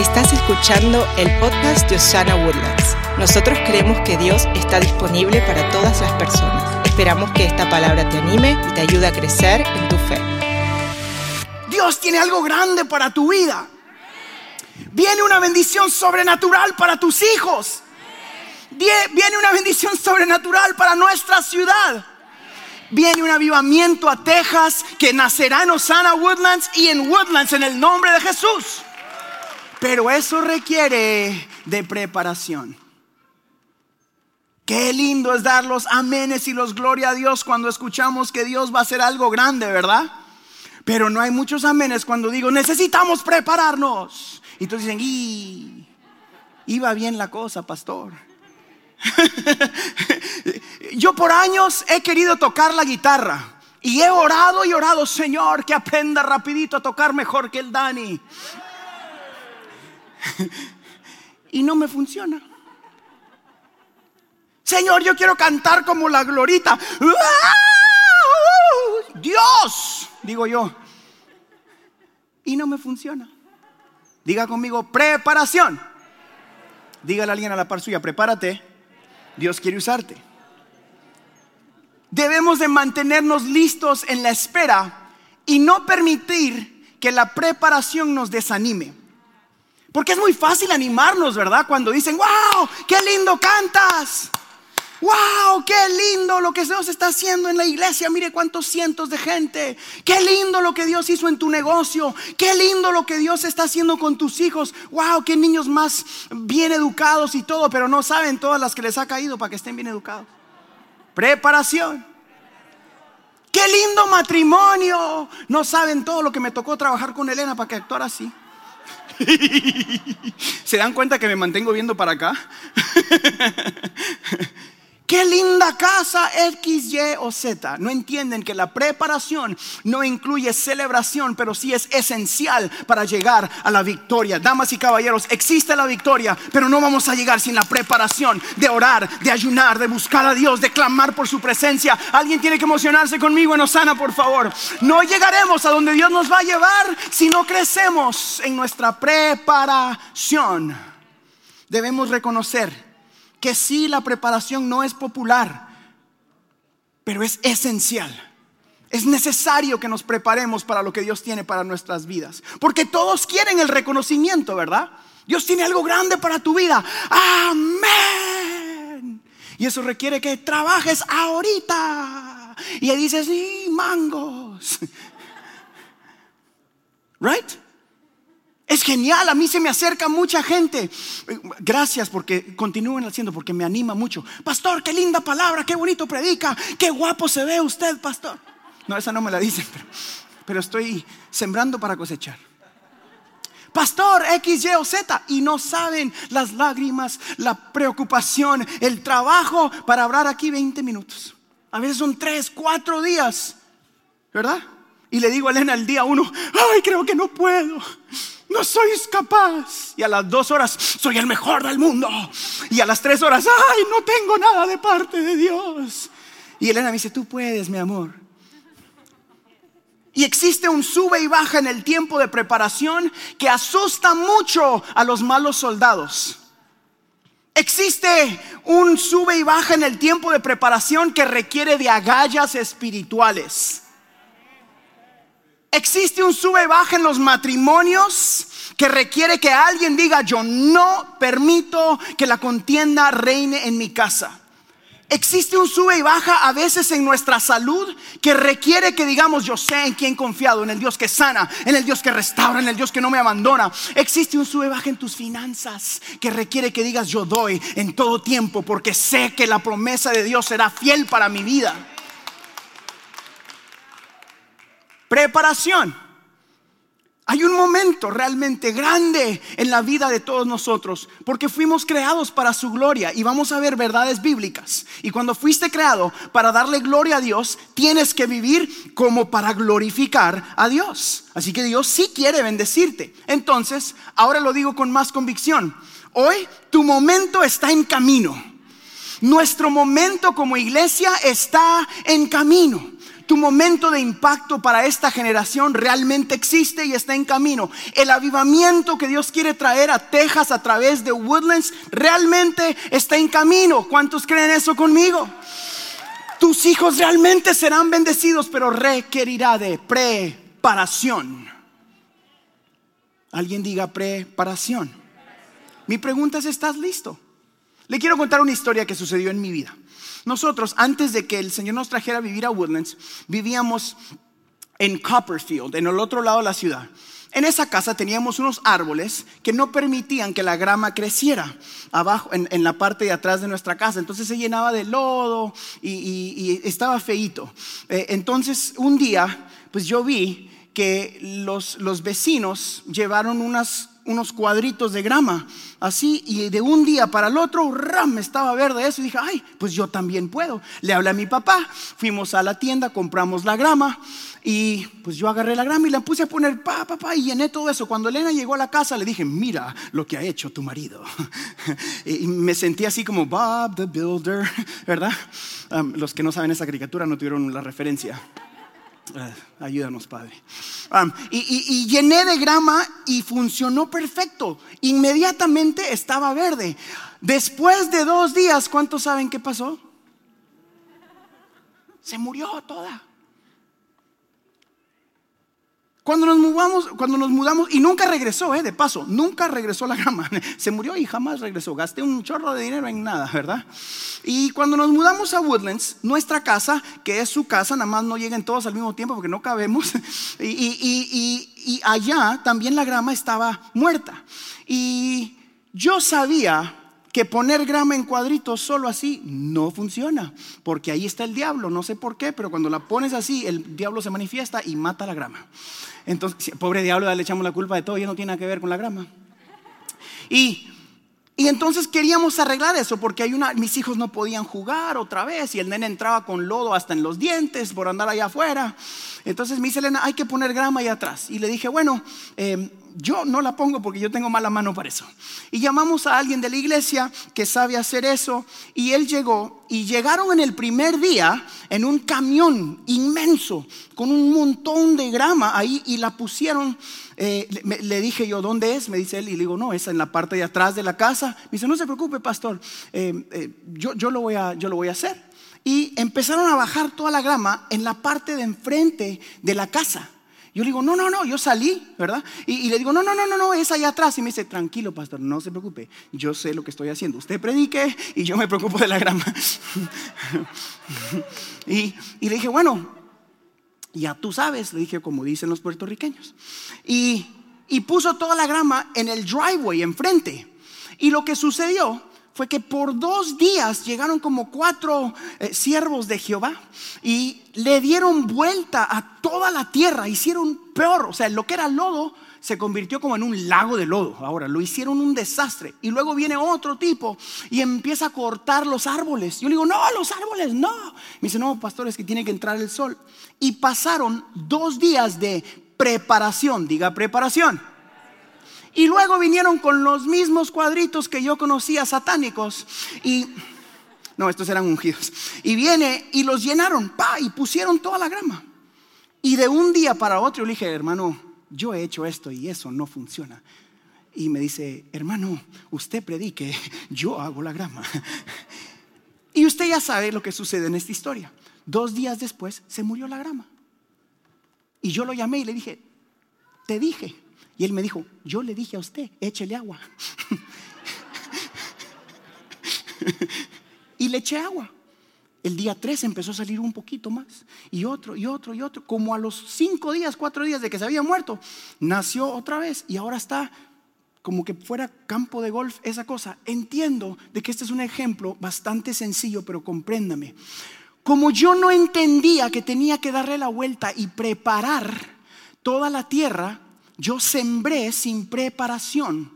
Estás escuchando el podcast de Osana Woodlands. Nosotros creemos que Dios está disponible para todas las personas. Esperamos que esta palabra te anime y te ayude a crecer en tu fe. Dios tiene algo grande para tu vida. Viene una bendición sobrenatural para tus hijos. Viene una bendición sobrenatural para nuestra ciudad. Viene un avivamiento a Texas que nacerá en Osana Woodlands y en Woodlands en el nombre de Jesús. Pero eso requiere de preparación. Qué lindo es dar los amenes y los gloria a Dios cuando escuchamos que Dios va a hacer algo grande, ¿verdad? Pero no hay muchos amenes cuando digo, necesitamos prepararnos. Y todos dicen, y iba bien la cosa, pastor. Yo por años he querido tocar la guitarra. Y he orado y orado, Señor, que aprenda rapidito a tocar mejor que el Dani. y no me funciona. Señor, yo quiero cantar como la glorita. Dios, digo yo. Y no me funciona. Diga conmigo, preparación. Dígale a alguien a la par suya, prepárate. Dios quiere usarte. Debemos de mantenernos listos en la espera y no permitir que la preparación nos desanime. Porque es muy fácil animarnos, ¿verdad? Cuando dicen, wow, qué lindo cantas. Wow, qué lindo lo que Dios está haciendo en la iglesia. Mire cuántos cientos de gente. Qué lindo lo que Dios hizo en tu negocio. Qué lindo lo que Dios está haciendo con tus hijos. Wow, qué niños más bien educados y todo, pero no saben todas las que les ha caído para que estén bien educados. Preparación. Qué lindo matrimonio. No saben todo lo que me tocó trabajar con Elena para que actuara así. ¿Se dan cuenta que me mantengo viendo para acá? Qué linda casa X, Y o Z. No entienden que la preparación no incluye celebración, pero sí es esencial para llegar a la victoria. Damas y caballeros, existe la victoria, pero no vamos a llegar sin la preparación de orar, de ayunar, de buscar a Dios, de clamar por su presencia. Alguien tiene que emocionarse conmigo en Osana, por favor. No llegaremos a donde Dios nos va a llevar si no crecemos en nuestra preparación. Debemos reconocer que sí, la preparación no es popular, pero es esencial. Es necesario que nos preparemos para lo que Dios tiene para nuestras vidas. Porque todos quieren el reconocimiento, ¿verdad? Dios tiene algo grande para tu vida. Amén. Y eso requiere que trabajes ahorita. Y dices, sí, mangos. ¿Right? Es genial, a mí se me acerca mucha gente. Gracias porque continúen haciendo, porque me anima mucho. Pastor, qué linda palabra, qué bonito predica, qué guapo se ve usted, pastor. No, esa no me la dicen, pero, estoy sembrando para cosechar. Pastor X, Y o Z, y no saben las lágrimas, la preocupación, el trabajo para hablar aquí 20 minutos. A veces son 3, 4 días, ¿verdad? Y le digo a Elena el día uno, ay, creo que no puedo no sois capaz. Y a las dos horas, soy el mejor del mundo. Y a las tres horas, ay, no tengo nada de parte de Dios. Y Elena me dice, tú puedes, mi amor. Y existe un sube y baja en el tiempo de preparación que asusta mucho a los malos soldados. Existe un sube y baja en el tiempo de preparación que requiere de agallas espirituales. Existe un sube y baja en los matrimonios que requiere que alguien diga, yo no permito que la contienda reine en mi casa. Existe un sube y baja a veces en nuestra salud que requiere que digamos, yo sé en quién confiado, en el Dios que sana, en el Dios que restaura, en el Dios que no me abandona. Existe un sube y baja en tus finanzas que requiere que digas, yo doy en todo tiempo porque sé que la promesa de Dios será fiel para mi vida. Preparación. Hay un momento realmente grande en la vida de todos nosotros porque fuimos creados para su gloria y vamos a ver verdades bíblicas. Y cuando fuiste creado para darle gloria a Dios, tienes que vivir como para glorificar a Dios. Así que Dios sí quiere bendecirte. Entonces, ahora lo digo con más convicción. Hoy tu momento está en camino. Nuestro momento como iglesia está en camino. Tu momento de impacto para esta generación realmente existe y está en camino. El avivamiento que Dios quiere traer a Texas a través de Woodlands realmente está en camino. ¿Cuántos creen eso conmigo? Tus hijos realmente serán bendecidos, pero requerirá de preparación. Alguien diga preparación. Mi pregunta es, ¿estás listo? Le quiero contar una historia que sucedió en mi vida. Nosotros, antes de que el Señor nos trajera a vivir a Woodlands, vivíamos en Copperfield, en el otro lado de la ciudad. En esa casa teníamos unos árboles que no permitían que la grama creciera abajo, en, la parte de atrás de nuestra casa. Entonces se llenaba de lodo y, estaba feito. Eh, entonces un día, pues yo vi que los, los vecinos llevaron unas unos cuadritos de grama, así, y de un día para el otro, ram, estaba verde eso, y dije, ay, pues yo también puedo. Le hablé a mi papá, fuimos a la tienda, compramos la grama, y pues yo agarré la grama y la puse a poner, pa, pa, y llené todo eso. Cuando Elena llegó a la casa, le dije, mira lo que ha hecho tu marido. y me sentí así como Bob the Builder, ¿verdad? los que no saben esa caricatura no tuvieron la referencia. Eh, ayúdanos, Padre. y, llené de grama y funcionó perfecto. Inmediatamente estaba verde. Después de dos días, ¿cuántos saben qué pasó? Se murió toda. Cuando nos mudamos, cuando nos mudamos, y nunca regresó, eh, de paso, nunca regresó la grama. Se murió y jamás regresó. Gasté un chorro de dinero en nada, ¿verdad? Y cuando nos mudamos a Woodlands, nuestra casa, que es su casa, nada más no lleguen todos al mismo tiempo porque no cabemos, y allá también la grama estaba muerta. Y yo sabía que poner grama en cuadritos solo así no funciona, porque ahí está el diablo, no sé por qué, pero cuando la pones así, el diablo se manifiesta y mata la grama. Entonces, pobre diablo, le echamos la culpa de todo, ya no tiene nada que ver con la grama. Y, y entonces queríamos arreglar eso, porque hay una, mis hijos no podían jugar otra vez, y el nene entraba con lodo hasta en los dientes por andar allá afuera. Entonces me dice Elena, hay que poner grama allá atrás. Y le dije, bueno, eh, yo no la pongo porque yo tengo mala mano para eso. Y llamamos a alguien de la iglesia que sabe hacer eso y él llegó y llegaron en el primer día en un camión inmenso con un montón de grama ahí y la pusieron. Eh, le, dije yo, ¿dónde es? Me dice él y le digo, no, es en la parte de atrás de la casa. Me dice, no se preocupe, pastor, eh, eh, yo, yo, lo voy a, yo lo voy a hacer. Y empezaron a bajar toda la grama en la parte de enfrente de la casa. Yo le digo, no, no, no, yo salí, ¿verdad? Y, le digo, no, no, no, no, no, es allá atrás. Y me dice, tranquilo, pastor, no se preocupe, yo sé lo que estoy haciendo. Usted predique y yo me preocupo de la grama. y, le dije, bueno, ya tú sabes, le dije, como dicen los puertorriqueños. Y, puso toda la grama en el driveway enfrente. Y lo que sucedió fue que por dos días llegaron como cuatro eh, siervos de Jehová y le dieron vuelta a toda la tierra, hicieron peor, o sea, lo que era lodo se convirtió como en un lago de lodo. Ahora, lo hicieron un desastre. Y luego viene otro tipo y empieza a cortar los árboles. Yo le digo, no, los árboles, no. Me dice, no, pastor, es que tiene que entrar el sol. Y pasaron dos días de preparación, diga preparación y luego vinieron con los mismos cuadritos que yo conocía satánicos y no, estos eran ungidos. Y viene y los llenaron, pa, y pusieron toda la grama. Y de un día para otro le dije, hermano, yo he hecho esto y eso no funciona. Y me dice, hermano, usted predique, yo hago la grama. Y usted ya sabe lo que sucede en esta historia. Dos días después se murió la grama. Y yo lo llamé y le dije, te dije, y él me dijo, yo le dije a usted, échele agua. y le eché agua. El día 3 empezó a salir un poquito más. Y otro, y otro, y otro. Como a los cinco días, cuatro días de que se había muerto, nació otra vez. Y ahora está como que fuera campo de golf esa cosa. Entiendo de que este es un ejemplo bastante sencillo, pero compréndame. Como yo no entendía que tenía que darle la vuelta y preparar toda la tierra, yo sembré sin preparación.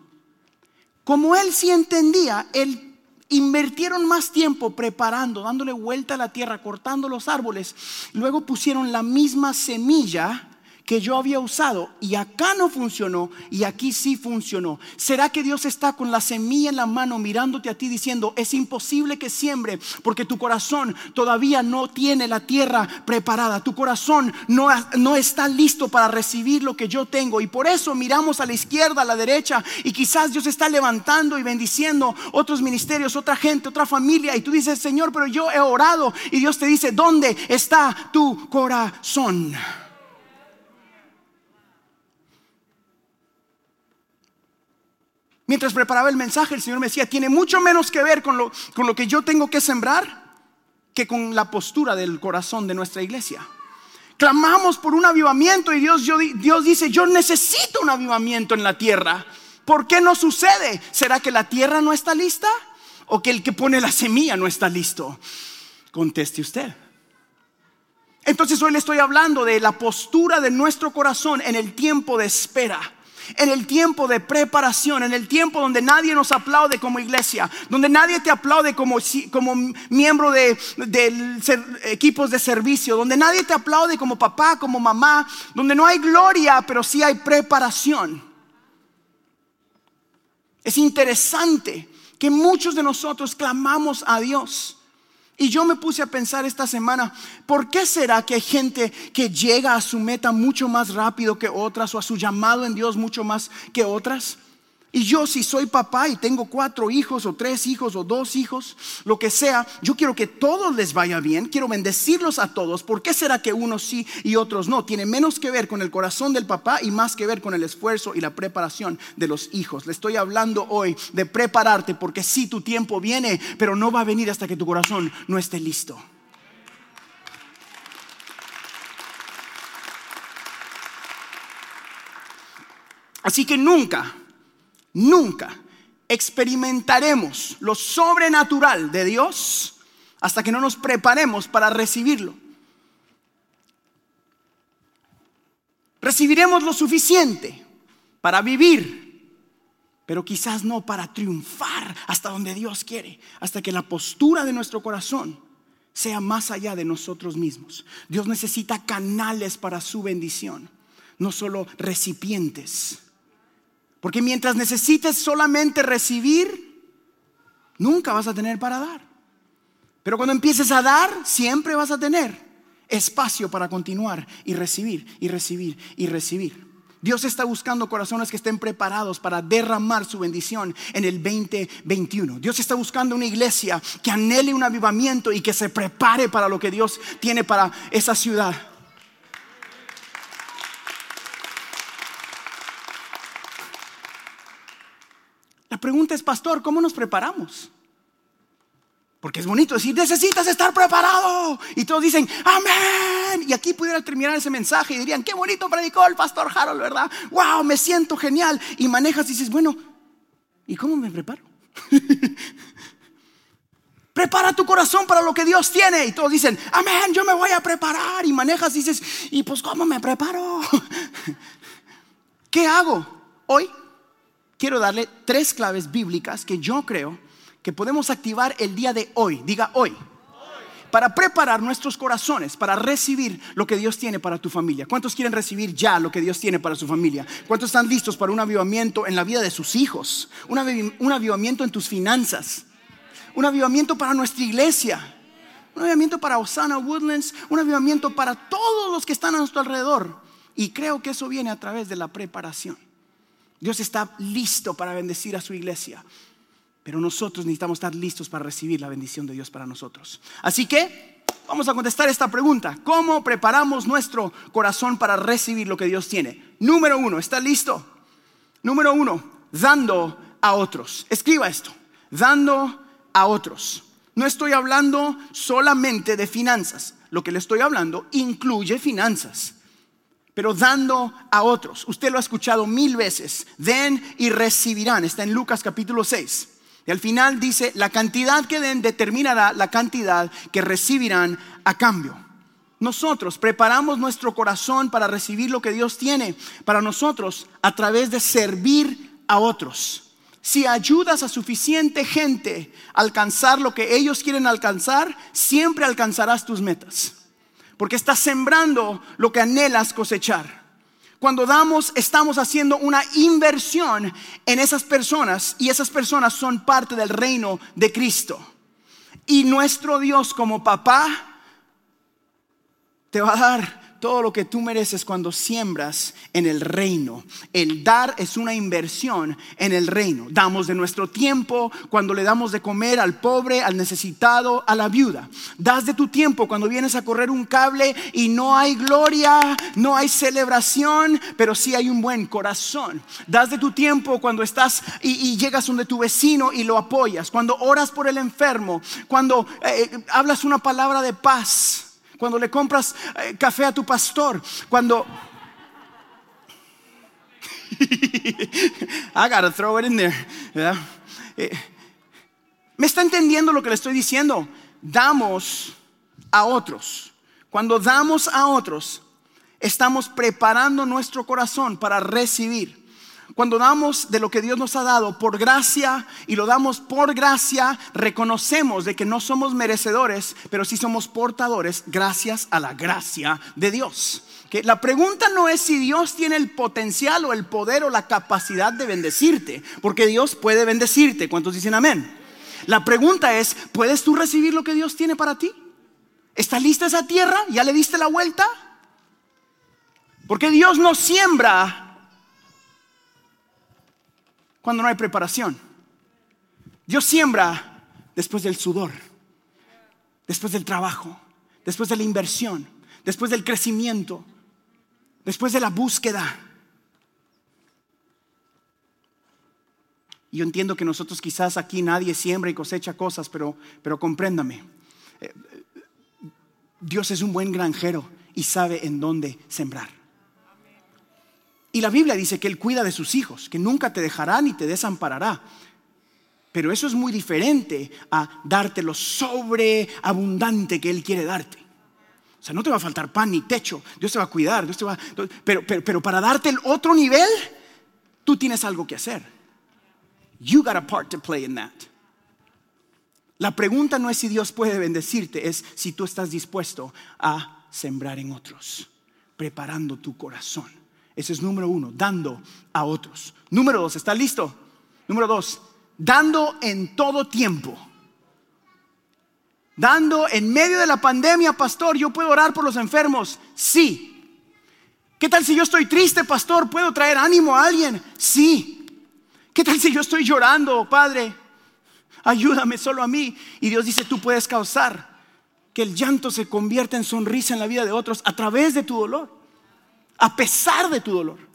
Como él sí entendía, él invirtieron más tiempo preparando, dándole vuelta a la tierra, cortando los árboles. Luego pusieron la misma semilla que yo había usado y acá no funcionó y aquí sí funcionó? ¿Será que Dios está con la semilla en la mano mirándote a ti diciendo, es imposible que siembre porque tu corazón todavía no tiene la tierra preparada? Tu corazón no, no está listo para recibir lo que yo tengo y por eso miramos a la izquierda, a la derecha y quizás Dios está levantando y bendiciendo otros ministerios, otra gente, otra familia y tú dices, Señor, pero yo he orado y Dios te dice, ¿dónde está tu corazón? Mientras preparaba el mensaje, el Señor me decía, tiene mucho menos que ver con lo, con lo que yo tengo que sembrar que con la postura del corazón de nuestra iglesia. Clamamos por un avivamiento y Dios, Dios dice, yo necesito un avivamiento en la tierra. ¿Por qué no sucede? ¿Será que la tierra no está lista? ¿O que el que pone la semilla no está listo? Conteste usted. Entonces hoy le estoy hablando de la postura de nuestro corazón en el tiempo de espera en el tiempo de preparación, en el tiempo donde nadie nos aplaude como iglesia, donde nadie te aplaude como, como miembro de, equipos de servicio, donde nadie te aplaude como papá, como mamá, donde no hay gloria, pero sí hay preparación. Es interesante que muchos de nosotros clamamos a Dios y yo me puse a pensar esta semana, ¿por qué será que hay gente que llega a su meta mucho más rápido que otras o a su llamado en Dios mucho más que otras? Y yo si soy papá y tengo cuatro hijos o tres hijos o dos hijos, lo que sea, yo quiero que todos les vaya bien, quiero bendecirlos a todos. ¿Por qué será que unos sí y otros no? Tiene menos que ver con el corazón del papá y más que ver con el esfuerzo y la preparación de los hijos. Le estoy hablando hoy de prepararte porque sí tu tiempo viene, pero no va a venir hasta que tu corazón no esté listo. Así que nunca Nunca experimentaremos lo sobrenatural de Dios hasta que no nos preparemos para recibirlo. Recibiremos lo suficiente para vivir, pero quizás no para triunfar hasta donde Dios quiere, hasta que la postura de nuestro corazón sea más allá de nosotros mismos. Dios necesita canales para su bendición, no solo recipientes. Porque mientras necesites solamente recibir, nunca vas a tener para dar. Pero cuando empieces a dar, siempre vas a tener espacio para continuar y recibir y recibir y recibir. Dios está buscando corazones que estén preparados para derramar su bendición en el 2021. Dios está buscando una iglesia que anhele un avivamiento y que se prepare para lo que Dios tiene para esa ciudad. Pregunta es, pastor, ¿cómo nos preparamos? Porque es bonito decir, necesitas estar preparado. Y todos dicen, amén. Y aquí pudiera terminar ese mensaje y dirían, qué bonito predicó el pastor Harold, ¿verdad? Wow, me siento genial. Y manejas y dices, bueno, ¿y cómo me preparo? Prepara tu corazón para lo que Dios tiene. Y todos dicen, amén, yo me voy a preparar. Y manejas y dices, ¿y pues cómo me preparo? ¿Qué hago hoy? Quiero darle tres claves bíblicas que yo creo que podemos activar el día de hoy. Diga hoy. Para preparar nuestros corazones, para recibir lo que Dios tiene para tu familia. ¿Cuántos quieren recibir ya lo que Dios tiene para su familia? ¿Cuántos están listos para un avivamiento en la vida de sus hijos? Un, avivamiento en tus finanzas. Un avivamiento para nuestra iglesia. Un avivamiento para Osana Woodlands. Un avivamiento para todos los que están a nuestro alrededor. Y creo que eso viene a través de la preparación. Dios está listo para bendecir a su iglesia. Pero nosotros necesitamos estar listos para recibir la bendición de Dios para nosotros. Así que vamos a contestar esta pregunta. ¿Cómo preparamos nuestro corazón para recibir lo que Dios tiene? Número uno, ¿está listo? Número uno, dando a otros. Escriba esto, dando a otros. No estoy hablando solamente de finanzas. Lo que le estoy hablando incluye finanzas pero dando a otros. Usted lo ha escuchado mil veces. Den y recibirán. Está en Lucas capítulo 6. Y al final dice, la cantidad que den determinará la cantidad que recibirán a cambio. Nosotros preparamos nuestro corazón para recibir lo que Dios tiene para nosotros a través de servir a otros. Si ayudas a suficiente gente a alcanzar lo que ellos quieren alcanzar, siempre alcanzarás tus metas porque estás sembrando lo que anhelas cosechar. Cuando damos, estamos haciendo una inversión en esas personas y esas personas son parte del reino de Cristo. Y nuestro Dios como papá te va a dar todo lo que tú mereces cuando siembras en el reino. El dar es una inversión en el reino. Damos de nuestro tiempo cuando le damos de comer al pobre, al necesitado, a la viuda. Das de tu tiempo cuando vienes a correr un cable y no hay gloria, no hay celebración, pero sí hay un buen corazón. Das de tu tiempo cuando estás y, llegas donde tu vecino y lo apoyas. Cuando oras por el enfermo, cuando eh, hablas una palabra de paz cuando le compras eh, café a tu pastor, cuando... I gotta throw it in there. Eh, ¿Me está entendiendo lo que le estoy diciendo? Damos a otros. Cuando damos a otros, estamos preparando nuestro corazón para recibir. Cuando damos de lo que Dios nos ha dado por gracia y lo damos por gracia, reconocemos de que no somos merecedores, pero sí somos portadores gracias a la gracia de Dios. Que La pregunta no es si Dios tiene el potencial o el poder o la capacidad de bendecirte, porque Dios puede bendecirte. ¿Cuántos dicen amén? La pregunta es, ¿puedes tú recibir lo que Dios tiene para ti? ¿Está lista esa tierra? ¿Ya le diste la vuelta? Porque Dios no siembra cuando no hay preparación. Dios siembra después del sudor, después del trabajo, después de la inversión, después del crecimiento, después de la búsqueda. Y yo entiendo que nosotros quizás aquí nadie siembra y cosecha cosas, pero, pero compréndame. Eh, Dios es un buen granjero y sabe en dónde sembrar. Y la Biblia dice que Él cuida de sus hijos, que nunca te dejará ni te desamparará. Pero eso es muy diferente a darte lo sobreabundante que Él quiere darte. O sea, no te va a faltar pan ni techo. Dios te va a cuidar. Dios te va, pero, pero, pero para darte el otro nivel, tú tienes algo que hacer. You got a part to play in that. La pregunta no es si Dios puede bendecirte, es si tú estás dispuesto a sembrar en otros, preparando tu corazón. Ese es número uno, dando a otros. Número dos, ¿está listo? Número dos, dando en todo tiempo. Dando en medio de la pandemia, pastor, yo puedo orar por los enfermos. Sí. ¿Qué tal si yo estoy triste, pastor? ¿Puedo traer ánimo a alguien? Sí. ¿Qué tal si yo estoy llorando, Padre? Ayúdame solo a mí. Y Dios dice, tú puedes causar que el llanto se convierta en sonrisa en la vida de otros a través de tu dolor a pesar de tu dolor.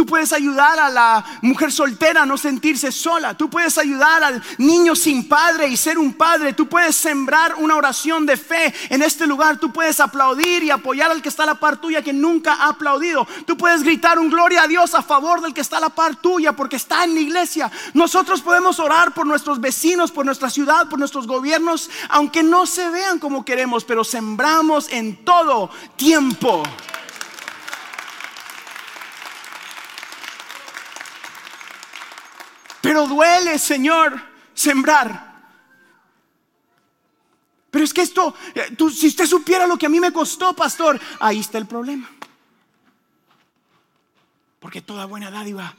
Tú puedes ayudar a la mujer soltera a no sentirse sola. Tú puedes ayudar al niño sin padre y ser un padre. Tú puedes sembrar una oración de fe en este lugar. Tú puedes aplaudir y apoyar al que está a la par tuya que nunca ha aplaudido. Tú puedes gritar un gloria a Dios a favor del que está a la par tuya porque está en la iglesia. Nosotros podemos orar por nuestros vecinos, por nuestra ciudad, por nuestros gobiernos, aunque no se vean como queremos, pero sembramos en todo tiempo. Pero duele, Señor, sembrar. Pero es que esto, eh, si usted supiera lo que a mí me costó, pastor, ahí está el problema. Porque toda buena dádiva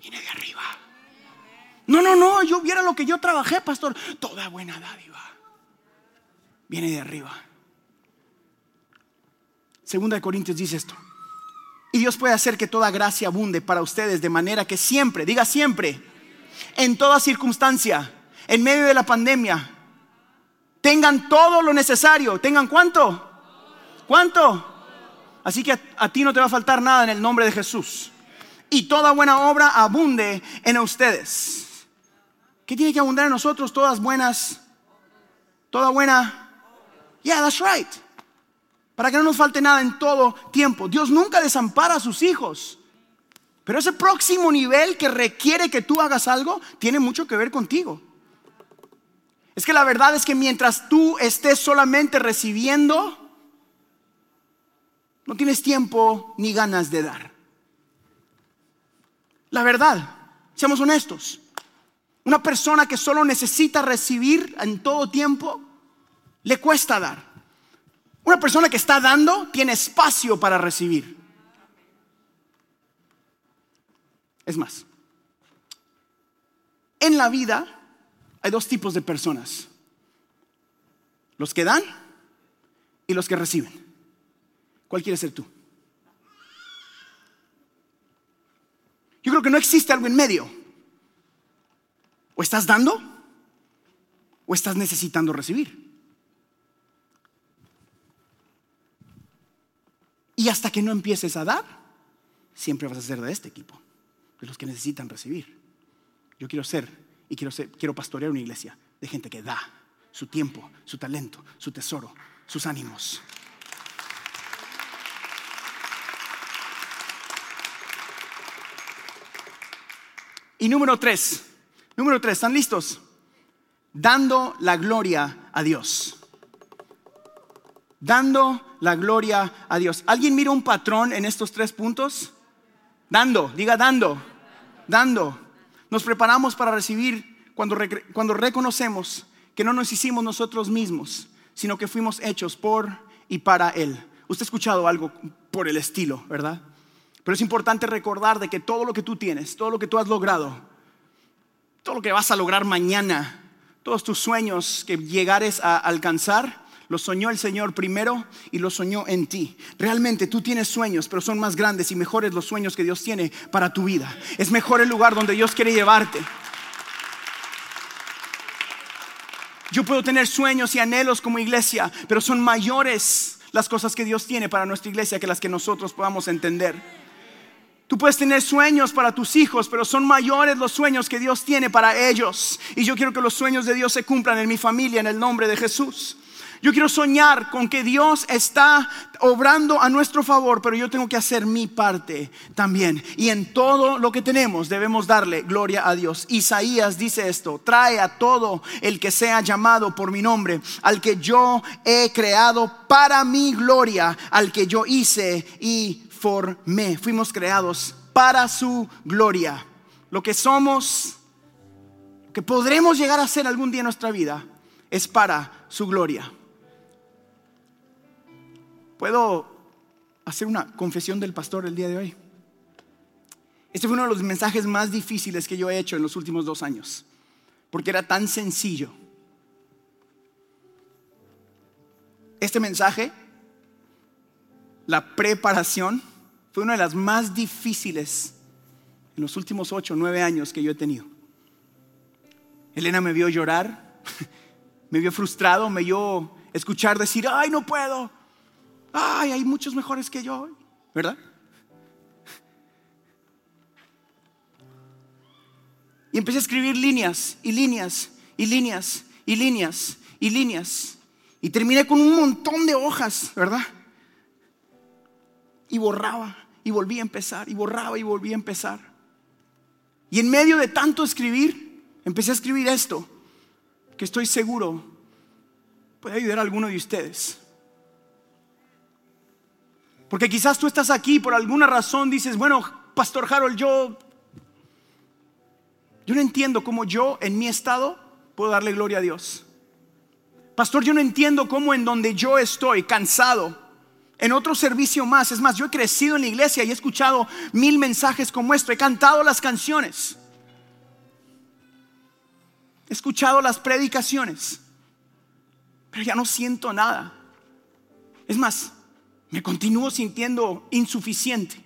viene de arriba. No, no, no, yo viera lo que yo trabajé, pastor. Toda buena dádiva viene de arriba. Segunda de Corintios dice esto. Y Dios puede hacer que toda gracia abunde para ustedes de manera que siempre, diga siempre, en toda circunstancia, en medio de la pandemia. Tengan todo lo necesario. ¿Tengan cuánto? ¿Cuánto? Así que a, ti no te va a faltar nada en el nombre de Jesús. Y toda buena obra abunde en ustedes. ¿Qué tiene que abundar en nosotros? Todas buenas. Toda buena. Yeah, that's right. Para que no nos falte nada en todo tiempo. Dios nunca desampara a sus hijos. Pero ese próximo nivel que requiere que tú hagas algo tiene mucho que ver contigo. Es que la verdad es que mientras tú estés solamente recibiendo, no tienes tiempo ni ganas de dar. La verdad, seamos honestos. Una persona que solo necesita recibir en todo tiempo, le cuesta dar. Una persona que está dando tiene espacio para recibir. Es más, en la vida hay dos tipos de personas. Los que dan y los que reciben. ¿Cuál quieres ser tú? Yo creo que no existe algo en medio. O estás dando o estás necesitando recibir. Y hasta que no empieces a dar, siempre vas a ser de este equipo, de los que necesitan recibir. Yo quiero ser y quiero, ser, quiero pastorear una iglesia de gente que da su tiempo, su talento, su tesoro, sus ánimos. Y número tres, número tres, ¿están listos? Dando la gloria a Dios. Dando la gloria a Dios. ¿Alguien mira un patrón en estos tres puntos? Dando, diga dando, dando. Nos preparamos para recibir cuando, cuando reconocemos que no nos hicimos nosotros mismos, sino que fuimos hechos por y para Él. Usted ha escuchado algo por el estilo, ¿verdad? Pero es importante recordar de que todo lo que tú tienes, todo lo que tú has logrado, todo lo que vas a lograr mañana, todos tus sueños que llegares a alcanzar, lo soñó el Señor primero y lo soñó en ti. Realmente tú tienes sueños, pero son más grandes y mejores los sueños que Dios tiene para tu vida. Es mejor el lugar donde Dios quiere llevarte. Yo puedo tener sueños y anhelos como iglesia, pero son mayores las cosas que Dios tiene para nuestra iglesia que las que nosotros podamos entender. Tú puedes tener sueños para tus hijos, pero son mayores los sueños que Dios tiene para ellos. Y yo quiero que los sueños de Dios se cumplan en mi familia, en el nombre de Jesús. Yo quiero soñar con que Dios está obrando a nuestro favor, pero yo tengo que hacer mi parte también. Y en todo lo que tenemos debemos darle gloria a Dios. Isaías dice esto, trae a todo el que sea llamado por mi nombre, al que yo he creado para mi gloria, al que yo hice y formé. Fuimos creados para su gloria. Lo que somos, que podremos llegar a ser algún día en nuestra vida, es para su gloria. ¿Puedo hacer una confesión del pastor el día de hoy? Este fue uno de los mensajes más difíciles que yo he hecho en los últimos dos años, porque era tan sencillo. Este mensaje, la preparación, fue una de las más difíciles en los últimos ocho, nueve años que yo he tenido. Elena me vio llorar, me vio frustrado, me vio escuchar decir, ay, no puedo, ay, hay muchos mejores que yo, ¿verdad? Y empecé a escribir líneas y líneas y líneas y líneas y líneas. Y terminé con un montón de hojas, ¿verdad? y borraba y volvía a empezar y borraba y volvía a empezar. Y en medio de tanto escribir, empecé a escribir esto, que estoy seguro puede ayudar a alguno de ustedes. Porque quizás tú estás aquí por alguna razón dices, bueno, Pastor Harold, yo yo no entiendo cómo yo en mi estado puedo darle gloria a Dios. Pastor, yo no entiendo cómo en donde yo estoy cansado, en otro servicio más. Es más, yo he crecido en la iglesia y he escuchado mil mensajes como esto. He cantado las canciones. He escuchado las predicaciones. Pero ya no siento nada. Es más, me continúo sintiendo insuficiente.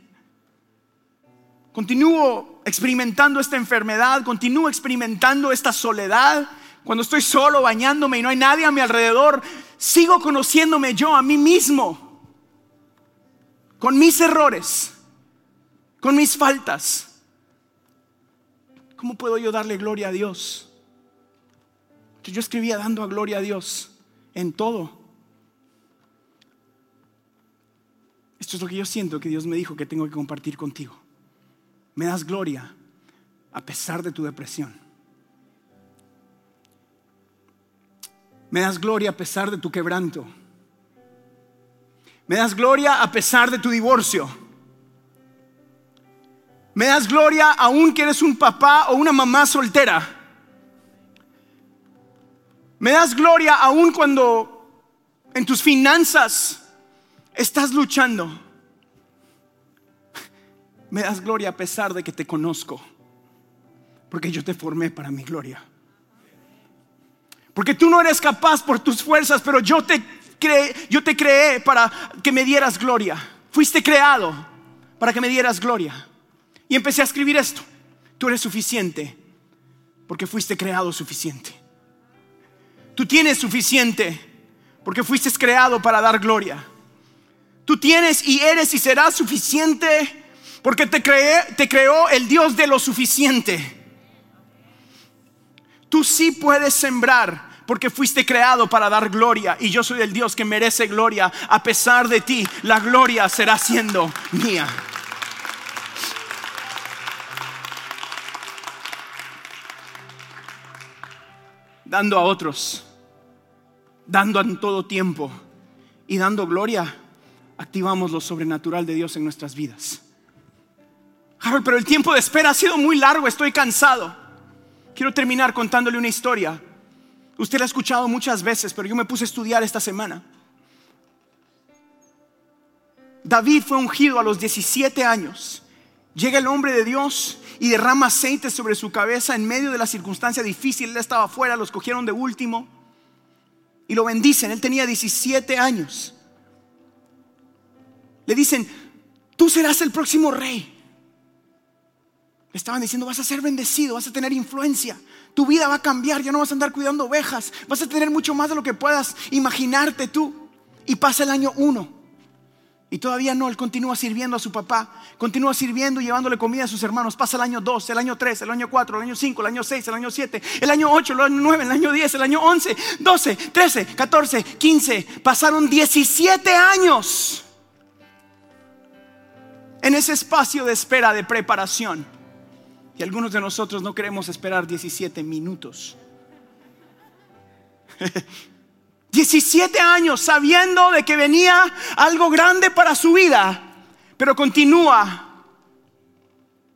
Continúo experimentando esta enfermedad, continúo experimentando esta soledad. Cuando estoy solo bañándome y no hay nadie a mi alrededor, sigo conociéndome yo a mí mismo con mis errores, con mis faltas. ¿Cómo puedo yo darle gloria a Dios? Yo escribía dando a gloria a Dios en todo. Esto es lo que yo siento que Dios me dijo que tengo que compartir contigo. Me das gloria a pesar de tu depresión. Me das gloria a pesar de tu quebranto. Me das gloria a pesar de tu divorcio. Me das gloria aún que eres un papá o una mamá soltera. Me das gloria aún cuando en tus finanzas estás luchando. Me das gloria a pesar de que te conozco, porque yo te formé para mi gloria. Porque tú no eres capaz por tus fuerzas, pero yo te creé, yo te creé para que me dieras gloria. Fuiste creado para que me dieras gloria. Y empecé a escribir esto. Tú eres suficiente porque fuiste creado suficiente. Tú tienes suficiente porque fuiste creado para dar gloria. Tú tienes y eres y serás suficiente porque te, te creó el Dios de lo suficiente. Tú sí puedes sembrar porque fuiste creado para dar gloria y yo soy el Dios que merece gloria. A pesar de ti, la gloria será siendo mía. Dando a otros, dando en todo tiempo y dando gloria, activamos lo sobrenatural de Dios en nuestras vidas. Pero el tiempo de espera ha sido muy largo, estoy cansado. Quiero terminar contándole una historia. Usted la ha escuchado muchas veces, pero yo me puse a estudiar esta semana. David fue ungido a los 17 años. Llega el hombre de Dios y derrama aceite sobre su cabeza en medio de la circunstancia difícil. Él estaba afuera, los cogieron de último y lo bendicen. Él tenía 17 años. Le dicen, tú serás el próximo rey estaban diciendo, vas a ser bendecido, vas a tener influencia, tu vida va a cambiar, ya no vas a andar cuidando ovejas, vas a tener mucho más de lo que puedas imaginarte tú. Y pasa el año uno. Y todavía no, él continúa sirviendo a su papá, continúa sirviendo y llevándole comida a sus hermanos. Pasa el año 2, el año 3, el año 4, el año 5, el año 6, el año 7, el año 8, el año 9, el año 10, el año 11, 12, 13, 14, 15. Pasaron 17 años en ese espacio de espera, de preparación. Y algunos de nosotros no queremos esperar 17 minutos. 17 años sabiendo de que venía algo grande para su vida, pero continúa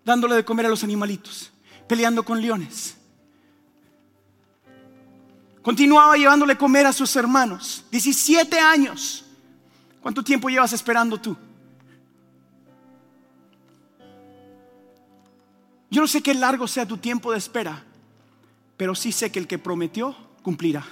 dándole de comer a los animalitos, peleando con leones. Continuaba llevándole comer a sus hermanos. 17 años. ¿Cuánto tiempo llevas esperando tú? Yo no sé qué largo sea tu tiempo de espera, pero sí sé que el que prometió cumplirá.